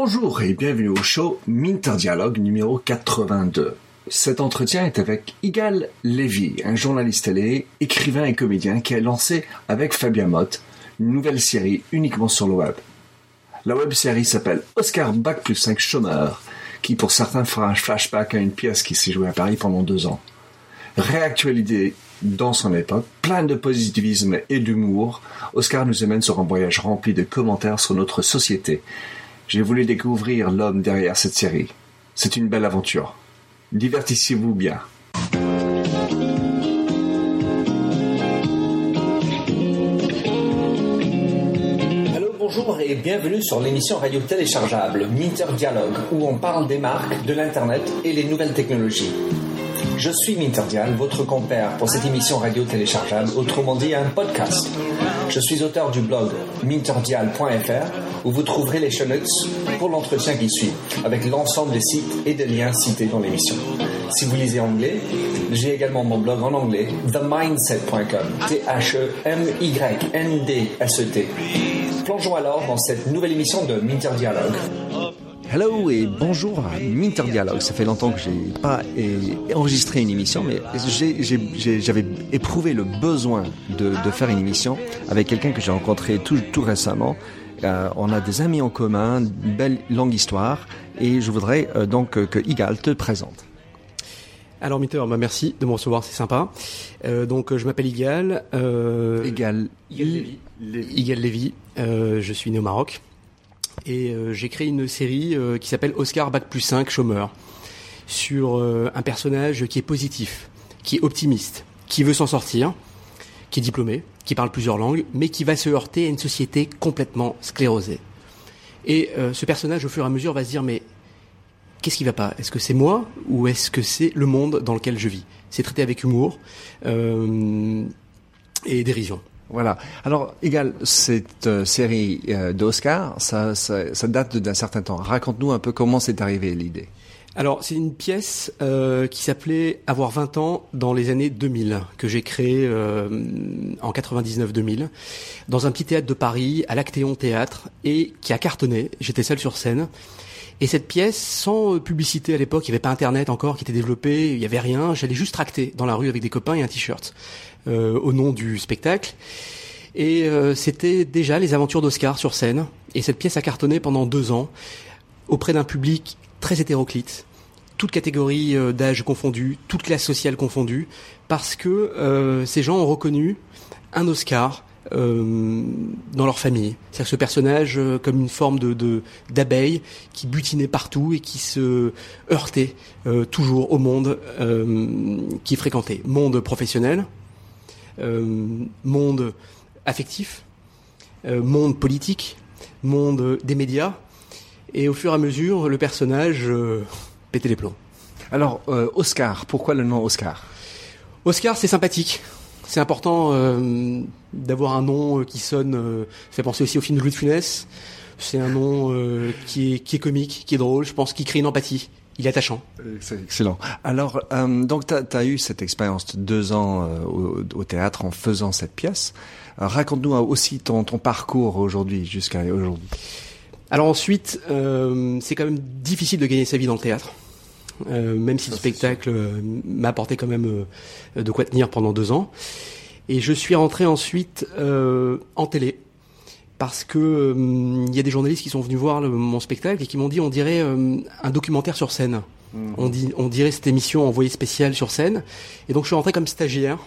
Bonjour et bienvenue au show Minter Dialogue numéro 82. Cet entretien est avec Igal Levy, un journaliste télé, écrivain et comédien qui a lancé avec Fabien Mott une nouvelle série uniquement sur le web. La web série s'appelle Oscar Bac plus 5 chômeur, qui pour certains fera un flashback à une pièce qui s'est jouée à Paris pendant deux ans. Réactualité dans son époque, plein de positivisme et d'humour, Oscar nous amène sur un voyage rempli de commentaires sur notre société. J'ai voulu découvrir l'homme derrière cette série. C'est une belle aventure. Divertissez-vous bien. Bonjour et bienvenue sur l'émission radio téléchargeable Minter Dialogue où on parle des marques, de l'internet et les nouvelles technologies. Je suis Minterdial, votre compère pour cette émission radio téléchargeable, autrement dit un podcast. Je suis auteur du blog minterdial.fr où vous trouverez les show notes pour l'entretien qui suit, avec l'ensemble des sites et des liens cités dans l'émission. Si vous lisez anglais, j'ai également mon blog en anglais, themindset.com, T-H-E-M-Y-N-D-S-E-T. Plongeons alors dans cette nouvelle émission de Minter Dialogue. Hello et bonjour à Minter Dialogue. Ça fait longtemps que j'ai pas enregistré une émission, mais j'avais éprouvé le besoin de, faire une émission avec quelqu'un que j'ai rencontré tout récemment. Euh, on a des amis en commun, une belle longue histoire, et je voudrais euh, donc euh, que Igal te présente. Alors Mitter, bah merci de me recevoir, c'est sympa. Euh, donc je m'appelle Igal. Euh, Igal, Igal Lévy. Euh, je suis né au Maroc et euh, j'ai créé une série euh, qui s'appelle Oscar Bac plus 5 chômeur sur euh, un personnage qui est positif, qui est optimiste, qui veut s'en sortir, qui est diplômé, qui parle plusieurs langues, mais qui va se heurter à une société complètement sclérosée. Et euh, ce personnage, au fur et à mesure, va se dire mais qu'est-ce qui va pas? Est-ce que c'est moi ou est-ce que c'est le monde dans lequel je vis? C'est traité avec humour euh, et dérision. Voilà. Alors, égal, cette euh, série d'Oscar, ça, ça date d'un certain temps. Raconte-nous un peu comment c'est arrivé l'idée. Alors, c'est une pièce euh, qui s'appelait Avoir 20 ans dans les années 2000, que j'ai créée euh, en 99-2000, dans un petit théâtre de Paris, à l'Actéon Théâtre, et qui a cartonné. J'étais seul sur scène. Et cette pièce, sans euh, publicité à l'époque, il n'y avait pas Internet encore qui était développé, il n'y avait rien, j'allais juste tracter dans la rue avec des copains et un t-shirt, au nom du spectacle. Et c'était déjà les aventures d'Oscar sur scène. Et cette pièce a cartonné pendant deux ans, auprès d'un public très hétéroclite, toutes catégories euh, d'âge confondues, toutes classes sociales confondues, parce que euh, ces gens ont reconnu un Oscar euh, dans leur famille. C'est-à-dire ce personnage euh, comme une forme de d'abeille qui butinait partout et qui se heurtait euh, toujours au monde euh, qu'il fréquentait. Monde professionnel, monde affectif, monde politique, monde des médias. Et au fur et à mesure, le personnage pétait les plombs. Alors, euh, Oscar, pourquoi le nom Oscar? Oscar, c'est sympathique. C'est important euh, d'avoir un nom euh, qui sonne, euh, fait penser aussi au film de Louis de Funès. C'est un nom qui, est, qui est comique, qui est drôle, je pense qu'il crée une empathie. Il est attachant. C'est excellent. Alors, donc, tu as, eu cette expérience de deux ans au, au théâtre en faisant cette pièce. Raconte-nous aussi ton, ton parcours aujourd'hui, jusqu'à aujourd'hui. Alors ensuite, euh, c'est quand même difficile de gagner sa vie dans le théâtre. Euh, même si le spectacle euh, m'a apporté quand même de quoi tenir pendant deux ans. Et je suis rentré ensuite euh, en télé parce que il y a des journalistes qui sont venus voir le- mon spectacle et qui m'ont dit on dirait un documentaire sur scène. On, dit, on dirait cette émission envoyée spéciale sur scène. Et donc je suis rentré comme stagiaire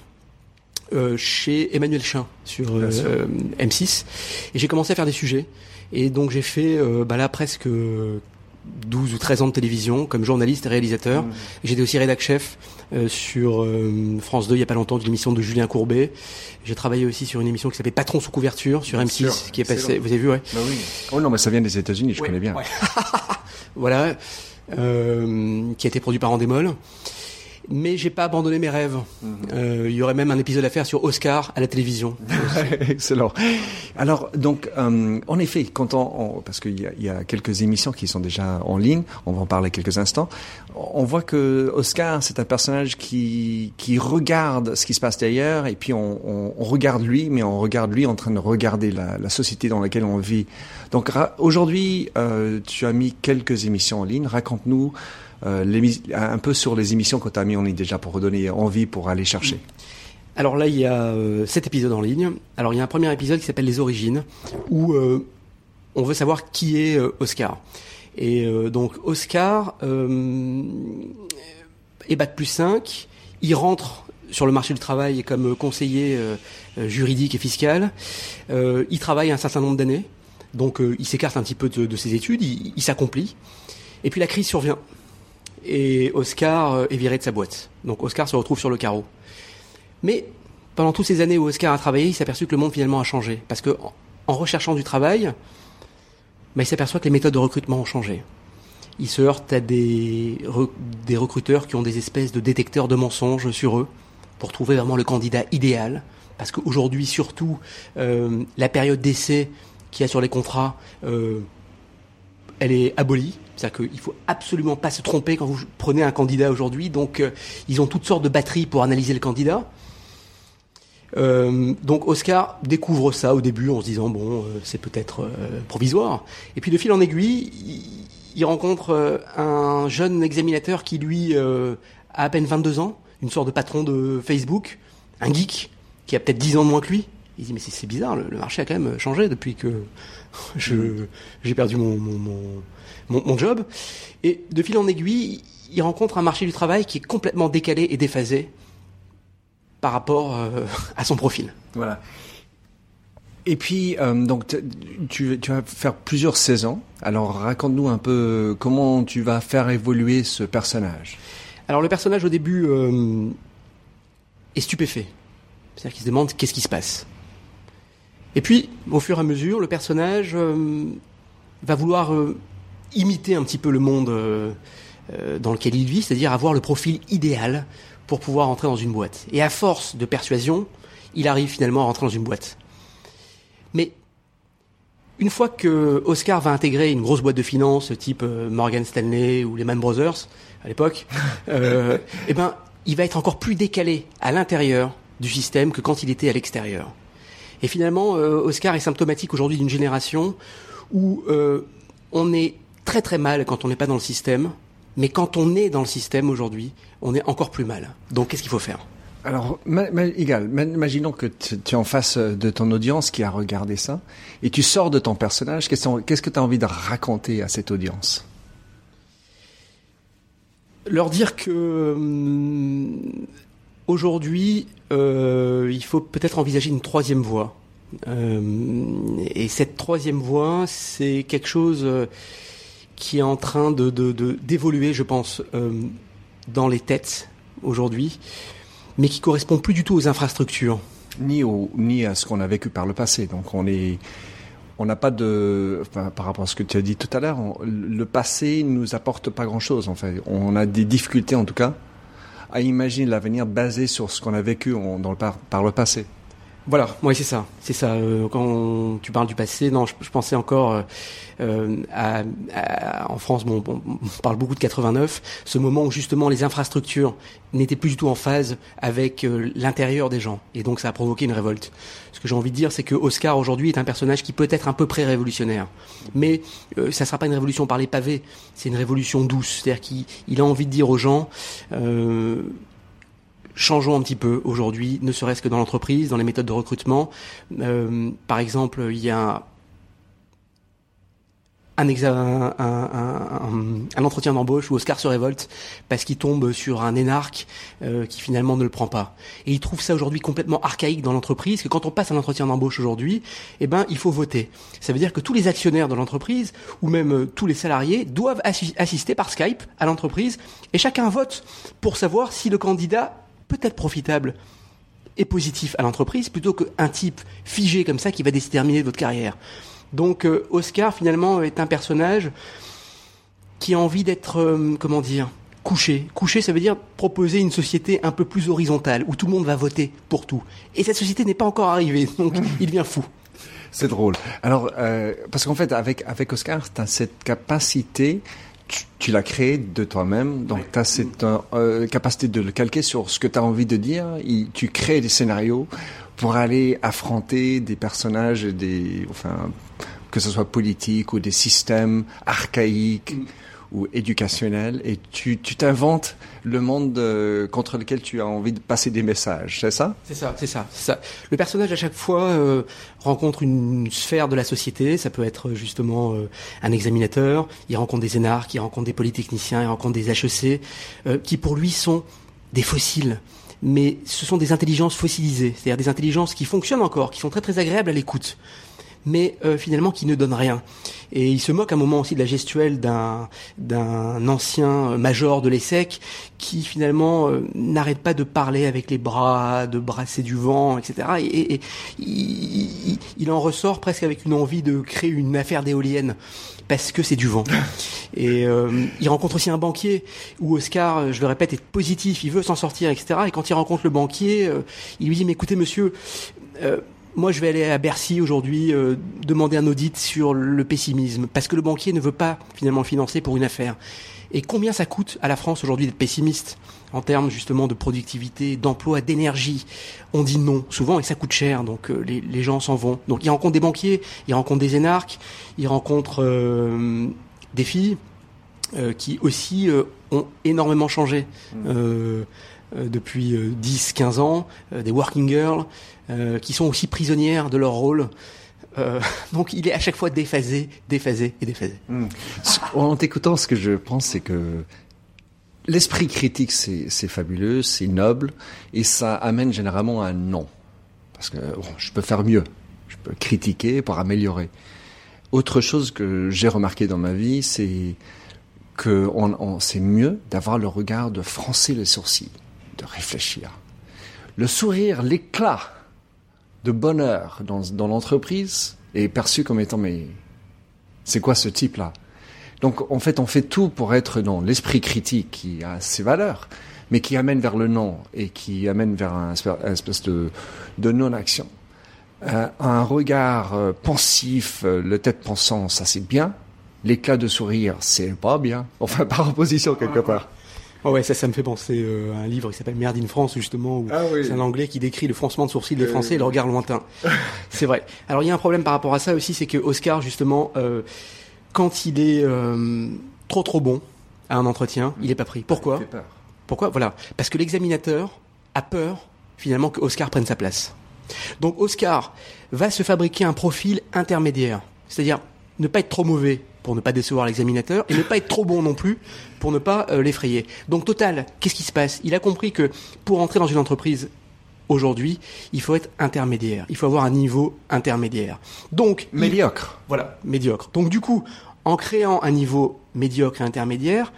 euh, chez Emmanuel Chin sur euh, Bien sûr. euh, M6 et j'ai commencé à faire des sujets. Et donc j'ai fait euh, bah là presque 12 ou 13 ans de télévision comme journaliste et réalisateur. J'étais aussi rédac chef euh, sur euh, France 2 il y a pas longtemps d'une émission de Julien Courbet. J'ai travaillé aussi sur une émission qui s'appelait Patron sous couverture sur Bien M6 sûr, qui est passée. Vous avez vu ouais. Bah oui. Oh non, mais ça vient des États-Unis, je Ouais, connais bien. ouais. voilà, euh, qui a été produit par Endemol. Mais j'ai pas abandonné mes rêves. Mhm. Euh, Il y aurait même un épisode à faire sur Oscar à la télévision. Excellent. Alors, donc, euh, en effet, quand on, on- parce qu'il y, y a quelques émissions qui sont déjà en ligne, on va en parler quelques instants. On voit que Oscar, c'est un personnage qui qui regarde ce qui se passe derrière, et puis on, on, on regarde lui, mais on regarde lui en train de regarder la, la société dans laquelle on vit. Donc, aujourd'hui, euh, tu as mis quelques émissions en ligne. Raconte-nous. Euh, un peu sur les émissions que tu as mis en ligne déjà pour redonner envie pour aller chercher. Alors là, il y a euh, sept épisodes en ligne. Alors il y a un premier épisode qui s'appelle Les Origines, où euh, on veut savoir qui est Oscar. Et donc Oscar est bac plus 5, il rentre sur le marché du travail comme conseiller juridique et fiscal. Il travaille un certain nombre d'années, donc il s'écarte un petit peu de, ses études, il s'accomplit. Et puis la crise survient. Et Oscar euh, est viré de sa boîte. Donc Oscar se retrouve sur le carreau. Mais pendant toutes ces années où Oscar a travaillé, il s'est aperçu que le monde finalement a changé. Parce que en- recherchant du travail, bah, il s'aperçoit que les méthodes de recrutement ont changé. Il se heurte à des recruteurs qui ont des espèces de détecteurs de mensonges sur eux pour trouver vraiment le candidat idéal. Parce qu'aujourd'hui, surtout, euh, la période d'essai qu'il y a sur les contrats, euh, elle est abolie. C'est-à-dire qu'il faut absolument pas se tromper quand vous prenez un candidat aujourd'hui. Donc, euh, ils ont toutes sortes de batteries pour analyser le candidat. Euh, donc Oscar découvre ça au début en se disant bon euh, c'est peut-être provisoire et puis de fil en aiguille il, rencontre un jeune examinateur qui lui a à peine 22 ans une sorte de patron de Facebook un geek qui a peut-être 10 ans de moins que lui il dit mais c'est bizarre le, marché a quand même changé depuis que j'ai perdu mon mon mon job et de fil en aiguille il rencontre un marché du travail qui est complètement décalé et déphasé par rapport euh, à son profil. Voilà. Et puis, euh, donc, tu, tu vas faire plusieurs saisons. Alors, raconte-nous un peu comment tu vas faire évoluer ce personnage. Alors le personnage au début euh, est stupéfait. C'est-à-dire qu'il se demande qu'est-ce qui se passe. Et puis, au fur et à mesure, le personnage va vouloir imiter un petit peu le monde euh, euh, dans lequel il vit, c'est-à-dire avoir le profil idéal pour pouvoir entrer dans une boîte. Et à force de persuasion, il arrive finalement à rentrer dans une boîte. Mais une fois que Oscar va intégrer une grosse boîte de finance type euh, Morgan Stanley ou Lehman Brothers à l'époque, euh, eh ben, il va être encore plus décalé à l'intérieur du système que quand il était à l'extérieur. Et finalement, euh, Oscar est symptomatique aujourd'hui d'une génération où euh, on est très très mal quand on n'est pas dans le système, mais quand on est dans le système aujourd'hui, on est encore plus mal. Donc qu'est-ce qu'il faut faire? Alors, ma- ma- égal, ma- imaginons que tu tu es en face de ton audience qui a regardé ça, et tu sors de ton personnage. Qu'est-ce qu'est-ce que tu as envie de raconter à cette audience? Leur dire que hum, aujourd'hui, euh, il faut peut-être envisager une troisième voie. Euh, et cette troisième voie, c'est quelque chose euh, qui est en train de d'évoluer, je pense, euh, dans les têtes aujourd'hui, mais qui correspond plus du tout aux infrastructures. ni, au, ni à ce qu'on a vécu par le passé. Donc on est, on n'a pas de, enfin, par rapport à ce que tu as dit tout à l'heure, le passé nous apporte pas grand-chose. En fait, on a des difficultés en tout cas à imaginer l'avenir basé sur ce qu'on a vécu dans le par, par le passé. Voilà, oui, c'est ça. C'est ça. Euh, quand tu parles du passé, non, je, pensais encore euh, euh, en France. Bon, on parle beaucoup de 89, ce moment où justement les infrastructures n'étaient plus du tout en phase avec euh, l'intérieur des gens, et donc ça a provoqué une révolte. Ce que j'ai envie de dire, c'est que Oscar aujourd'hui est un personnage qui peut être un peu pré-révolutionnaire, mais ça sera pas une révolution par les pavés, c'est une révolution douce. C'est-à-dire qu'il il a envie de dire aux gens. Changeons un petit peu aujourd'hui, ne serait-ce que dans l'entreprise, dans les méthodes de recrutement. Euh, par exemple, il y a un, entretien d'embauche où Oscar se révolte parce qu'il tombe sur un énarque euh, qui finalement ne le prend pas. Et il trouve ça aujourd'hui complètement archaïque dans l'entreprise, que quand on passe un entretien d'embauche aujourd'hui, eh ben, il faut voter. Ça veut dire que tous les actionnaires de l'entreprise, ou même euh, tous les salariés, doivent assi- assister par Skype à l'entreprise, et chacun vote pour savoir si le candidat peut être profitable et positif à l'entreprise, plutôt qu'un type figé comme ça qui va déterminer votre carrière. Donc euh, Oscar finalement est un personnage qui a envie d'être, euh, comment dire, coucher. Coucher, ça veut dire proposer une société un peu plus horizontale, où tout le monde va voter pour tout. Et cette société n'est pas encore arrivée, donc il devient fou. C'est drôle. Alors, euh, parce qu'en fait, avec, avec Oscar, tu as cette capacité, tu, tu l'as créée de toi-même, donc tu as cette euh, capacité de le calquer sur ce que tu as envie de dire. Tu crées des scénarios pour aller affronter des personnages, des, enfin, que ce soit politique ou des systèmes archaïques. Mm ou éducationnel et tu t'inventes le monde euh, contre lequel tu as envie de passer des messages, c'est ça? C'est ça, c'est ça, ça. Le personnage à chaque fois euh, rencontre une sphère de la société, ça peut être justement euh, un examinateur, il rencontre des énarques, il rencontre des polytechniciens, il rencontre des HEC, qui pour lui sont des fossiles. Mais ce sont des intelligences fossilisées, c'est-à-dire des intelligences qui fonctionnent encore, qui sont très très agréables à l'écoute mais euh, finalement qui ne donne rien. Et il se moque à un moment aussi de la gestuelle d'un d'un ancien major de l'ESSEC qui finalement euh, n'arrête pas de parler avec les bras, de brasser du vent, etc. Et, il, en ressort presque avec une envie de créer une affaire d'éolienne parce que c'est du vent. Et euh, il rencontre aussi un banquier où Oscar, je le répète, est positif, il veut s'en sortir, etc. Et quand il rencontre le banquier, il lui dit mais écoutez monsieur moi, je vais aller à Bercy aujourd'hui euh, demander un audit sur le pessimisme, parce que le banquier ne veut pas finalement financer pour une affaire. Et combien ça coûte à la France aujourd'hui d'être pessimiste en termes justement de productivité, d'emploi, d'énergie? On dit non souvent et ça coûte cher, donc euh, les, les, gens s'en vont. Donc il rencontre des banquiers, il rencontre des énarques, il rencontre euh, des filles qui aussi ont énormément changé. Mmh. depuis 10-15 ans, des working girls, euh, qui sont aussi prisonnières de leur rôle. Euh, donc il est à chaque fois déphasé, déphasé et déphasé. Hmm. En t'écoutant, ce que je pense, c'est que l'esprit critique, c'est fabuleux, c'est noble, et ça amène généralement un non. Parce que je peux faire mieux, je peux critiquer pour améliorer. Autre chose que j'ai remarqué dans ma vie, c'est que on, c'est mieux d'avoir le regard de froncer les sourcils, de réfléchir. Le sourire, l'éclat de bonheur dans, dans l'entreprise est perçu comme étant mais c'est quoi ce type-là? Donc en fait on fait tout pour être dans l'esprit critique qui a ses valeurs, mais qui amène vers le non et qui amène vers un, espèce de, de non-action. Euh, un regard euh, pensif, euh, le tête pensant, ça c'est bien. L'éclat de sourire, c'est pas bien. Enfin par opposition quelque part. Oh ouais, ça, ça me fait penser euh, à un livre qui s'appelle Merde in France, justement, où ah c'est un anglais qui décrit le froncement de sourcils des euh, Français et le regard lointain. c'est vrai. Alors, il y a un problème par rapport à ça aussi, c'est que Oscar, justement, euh, quand il est trop trop bon à un entretien, il est pas pris. Pourquoi Pourquoi? Voilà. Parce que l'examinateur a peur, finalement, que Oscar prenne sa place. Donc, Oscar va se fabriquer un profil intermédiaire. C'est-à-dire, ne pas être trop mauvais pour ne pas décevoir l'examinateur et ne pas être trop bon non plus pour ne pas euh, l'effrayer. Donc total, qu'est-ce qui se passe? Il a compris que pour entrer dans une entreprise aujourd'hui, il faut être intermédiaire, il faut avoir un niveau intermédiaire. Donc médiocre. voilà, médiocre. Donc du coup, en créant un niveau médiocre et intermédiaire,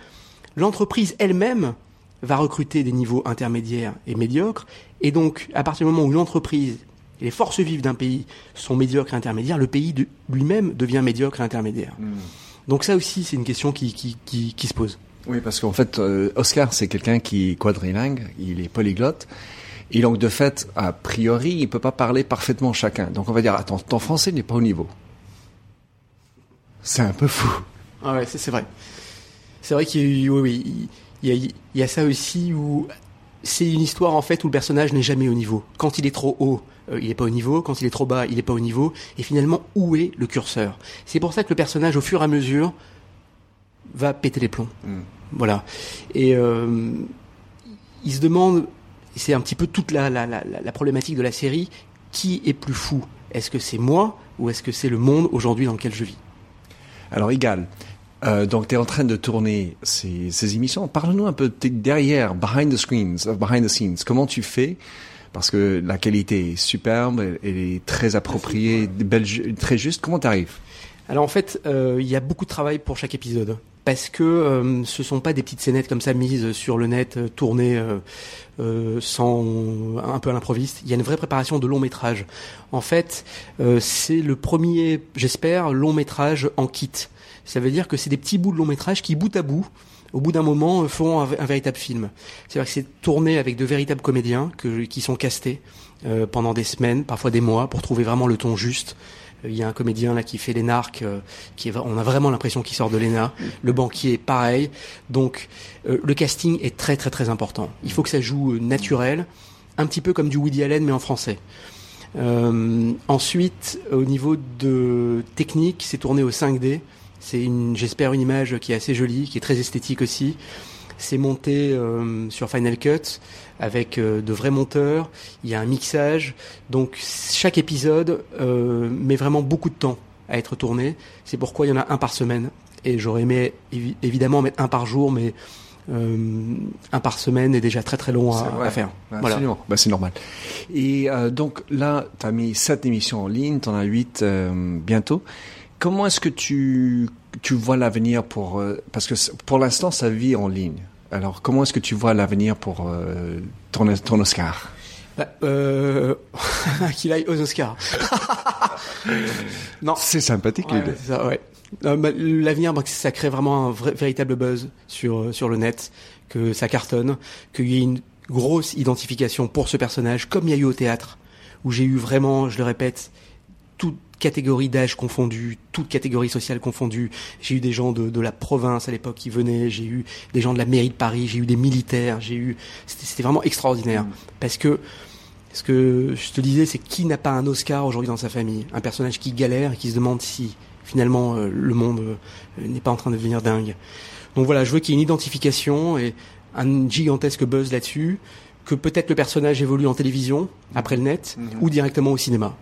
l'entreprise elle-même va recruter des niveaux intermédiaires et médiocres et donc à partir du moment où l'entreprise les forces vives d'un pays sont médiocres et intermédiaires, le pays lui-même devient médiocre et intermédiaire. Hmm. Donc ça aussi, c'est une question qui, qui, se pose. Oui, parce qu'en fait, euh, Oscar, c'est quelqu'un qui est quadrilingue, il est polyglotte. Et donc, de fait, a priori, il peut pas parler parfaitement chacun. Donc, on va dire, attends, ton français n'est pas au niveau. C'est un peu fou. Ah ouais, c'est vrai. C'est vrai qu'il y, oui, il y a ça aussi où c'est une histoire en fait où le personnage n'est jamais au niveau. Quand il est trop haut, euh, il n'est pas au niveau. Quand il est trop bas, il n'est pas au niveau. Et finalement, où est le curseur? C'est pour ça que le personnage, au fur et à mesure, va péter les plombs. Hmm. Voilà. Et euh, il se demande, c'est un petit peu toute la, la, la, la, problématique de la série, qui est plus fou? Est-ce que c'est moi ou est-ce que c'est le monde aujourd'hui dans lequel je vis? Alors, égal. Euh, donc, tu es en train de tourner ces, ces émissions. Parle-nous un peu derrière, behind the screens, behind the scenes. Comment tu fais? Parce que la qualité est superbe, elle est très appropriée, belle, très juste. Comment t'arrives? Alors en fait, euh, il y a beaucoup de travail pour chaque épisode parce que euh, ce sont pas des petites scénettes comme ça mises sur le net, euh, tournées euh, sans un peu à l'improviste. Il y a une vraie préparation de long métrage. En fait, c'est le premier, j'espère, long métrage en kit. Ça veut dire que c'est des petits bouts de long métrage qui, bout à bout, au bout d'un moment, font un, véritable film. C'est-à-dire que c'est tourné avec de véritables comédiens qui sont castés pendant des semaines, parfois des mois, pour trouver vraiment le ton juste. Il y a un comédien là qui fait les euh, qui on a vraiment l'impression qu'il sort de l'ENA. Le banquier, pareil. Donc euh, le casting est très très très important. Il faut que ça joue euh, naturel, un petit peu comme du Woody Allen mais en français. ensuite, au niveau de technique, c'est tourné au 5D. C'est une, j'espère, une image qui est assez jolie, qui est très esthétique aussi. C'est monté sur Final Cut avec euh, de vrais monteurs, il y a un mixage, donc chaque épisode euh, met vraiment beaucoup de temps à être tourné. C'est pourquoi il y en a un par semaine. Et j'aurais aimé évidemment mettre un par jour, mais euh, un par semaine est déjà très très long à, faire. Voilà. Bah, c'est normal. Et donc là, tu as mis sept émissions en ligne, tu en as huit bientôt. Comment est-ce que tu, tu vois l'avenir pour... parce que pour l'instant, ça vit en ligne. Alors, comment est-ce que tu vois l'avenir pour euh, ton, Oscar? Bah, euh, Qu'il aille aux Oscars. non. C'est sympathique l'idée. Ouais, bah, l'avenir, bah, ça crée vraiment un véritable buzz sur sur le net, que ça cartonne, qu'il y ait une grosse identification pour ce personnage, comme il y a eu au théâtre, où j'ai eu vraiment, je le répète, toute catégorie d'âge confondue, toute catégorie sociale confondue. J'ai eu des gens de, la province à l'époque qui venaient, j'ai eu des gens de la mairie de Paris, j'ai eu des militaires, j'ai eu, c'était vraiment extraordinaire. Mm. Parce que, ce que je te disais, c'est qui n'a pas un Oscar aujourd'hui dans sa famille? Un personnage qui galère et qui se demande si finalement euh, le monde euh, n'est pas en train de devenir dingue. Donc voilà, je veux qu'il y ait une identification et un gigantesque buzz là-dessus, que peut-être le personnage évolue en télévision, après le net, mm-hmm. ou directement au cinéma.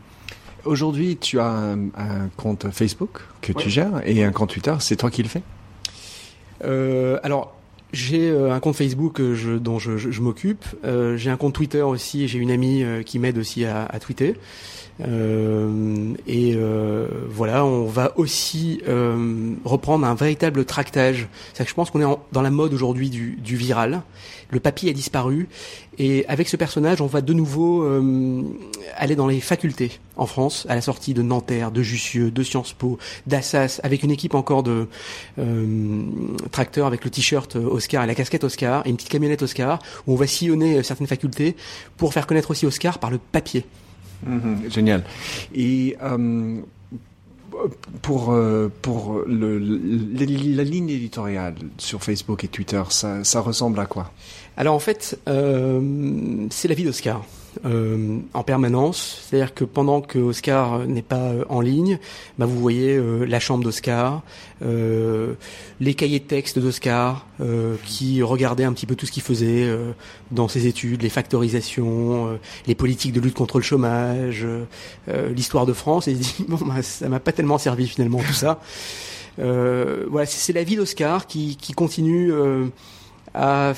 Aujourd'hui, tu as un, compte Facebook que tu gères et un compte Twitter. C'est toi qui le fais? Euh, Alors, j'ai euh, un compte Facebook euh, dont je, m'occupe. j'ai un compte Twitter aussi. J'ai une amie qui m'aide aussi à, à tweeter. Euh, et euh, voilà, on va aussi euh, reprendre un véritable tractage. C'est que je pense qu'on est dans la mode aujourd'hui du, du, viral. Le papier a disparu et avec ce personnage, on va de nouveau aller dans les facultés en France, à la sortie de Nanterre, de Jussieu, de Sciences Po, d'Assas, avec une équipe encore de tracteurs avec le t-shirt Oscar et la casquette Oscar et une petite camionnette Oscar, où on va sillonner certaines facultés pour faire connaître aussi Oscar par le papier. Mhm, génial. Et euh, pour euh, pour le, la ligne éditoriale sur Facebook et Twitter, ça, ça ressemble à quoi? Alors en fait, euh, c'est la vie d'Oscar. Euh, en permanence. C'est-à-dire que pendant que Oscar n'est pas euh, en ligne, bah vous voyez euh, la chambre d'Oscar, les cahiers de texte d'Oscar, qui regardait un petit peu tout ce qu'il faisait dans ses études, les factorisations, les politiques de lutte contre le chômage, l'histoire de France. Et il dit bon, bah, ça m'a pas tellement servi finalement tout ça. voilà, c'est la vie d'Oscar qui, qui continue à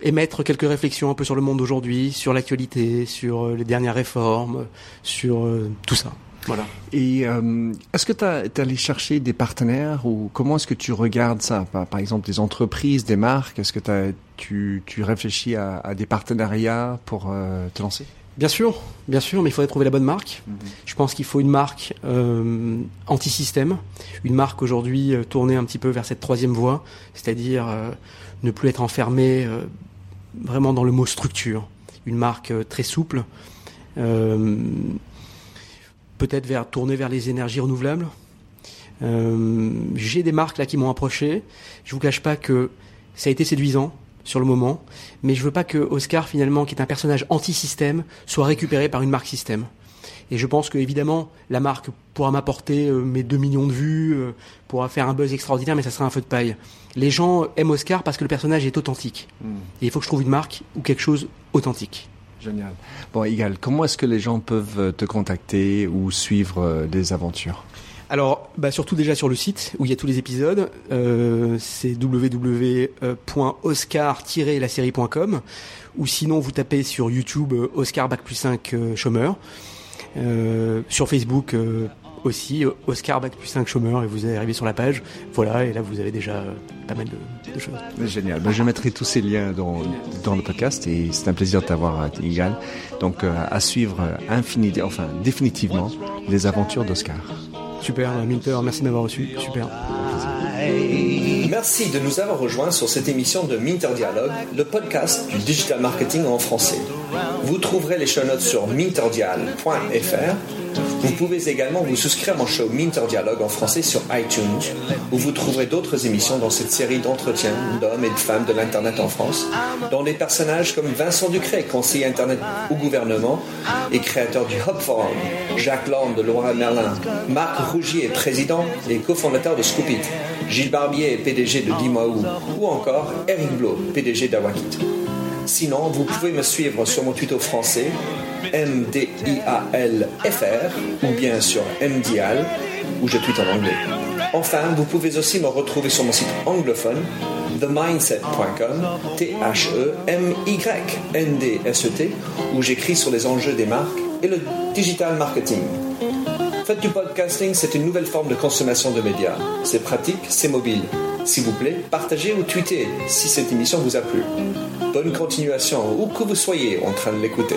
émettre quelques réflexions un peu sur le monde d'aujourd'hui, sur l'actualité, sur euh, les dernières réformes, sur euh, tout ça. Voilà. Et euh, est-ce que tu es allé chercher des partenaires ou comment est-ce que tu regardes ça? Par, exemple, des entreprises, des marques Est-ce que tu, réfléchis à, des partenariats pour te lancer? Bien sûr, bien sûr, mais il faudrait trouver la bonne marque. Mhm. Je pense qu'il faut une marque euh, anti-système, une marque aujourd'hui tournée un petit peu vers cette troisième voie, c'est-à-dire ne plus être enfermé vraiment dans le mot structure. Une marque euh, très souple, euh, peut-être vers, tournée vers les énergies renouvelables. Euh, j'ai des marques là qui m'ont approché. Je vous cache pas que ça a été séduisant sur le moment, mais je veux pas que Oscar finalement, qui est un personnage anti-système, soit récupéré par une marque système. Et je pense que évidemment la marque pourra m'apporter mes 2 millions de vues, pourra faire un buzz extraordinaire, mais ça sera un feu de paille les gens aiment Oscar parce que le personnage est authentique. Hmm. Et il faut que je trouve une marque ou quelque chose authentique. Génial. Bon, Igal, comment est-ce que les gens peuvent euh, te contacter ou suivre euh, des aventures? Alors, bah surtout déjà sur le site où il y a tous les épisodes, euh, c'est www.oscar-la-série.com ou sinon vous tapez sur YouTube Oscar Bac plus 5 chômeur, sur Facebook aussi Oscar Bac plus 5 chômeurs et vous arrivez sur la page. Voilà, et là vous avez déjà euh, pas mal de, choses. Génial. Ben, je mettrai tous ces liens dans, le podcast et c'est un plaisir de t'avoir égal. Donc euh, à suivre enfin définitivement les aventures d'Oscar. Super, Minter, merci de m'avoir reçu. Super. Merci de nous avoir rejoints sur cette émission de Minter Dialogue, le podcast du digital marketing en français. Vous trouverez les show notes sur minterdial.fr vous pouvez également vous souscrire à mon show Minter Dialogue en français sur iTunes, où vous trouverez d'autres émissions dans cette série d'entretiens d'hommes et de femmes de l'Internet en France, dont des personnages comme Vincent Ducret, conseiller Internet au gouvernement et créateur du Hub Forum, Jacques Land de Laura Merlin, Marc Rougier, président et cofondateur de Scoopit, Gilles Barbier, PDG de Dimaou, ou encore Eric Blo, PDG d'Awakit. Sinon, vous pouvez me suivre sur mon tuto français M-D-I-A-L-F-R ou bien sur MDIAL où je tweete en anglais. Enfin, vous pouvez aussi me retrouver sur mon site anglophone themindset.com, T-H-E-M-Y-N-D-S-E-T, où j'écris sur les enjeux des marques et le digital marketing. Faites du podcasting, c'est une nouvelle forme de consommation de médias. C'est pratique, c'est mobile. S'il vous plaît, partagez ou tweetez si cette émission vous a plu. Bonne continuation, où que vous soyez en train de l'écouter.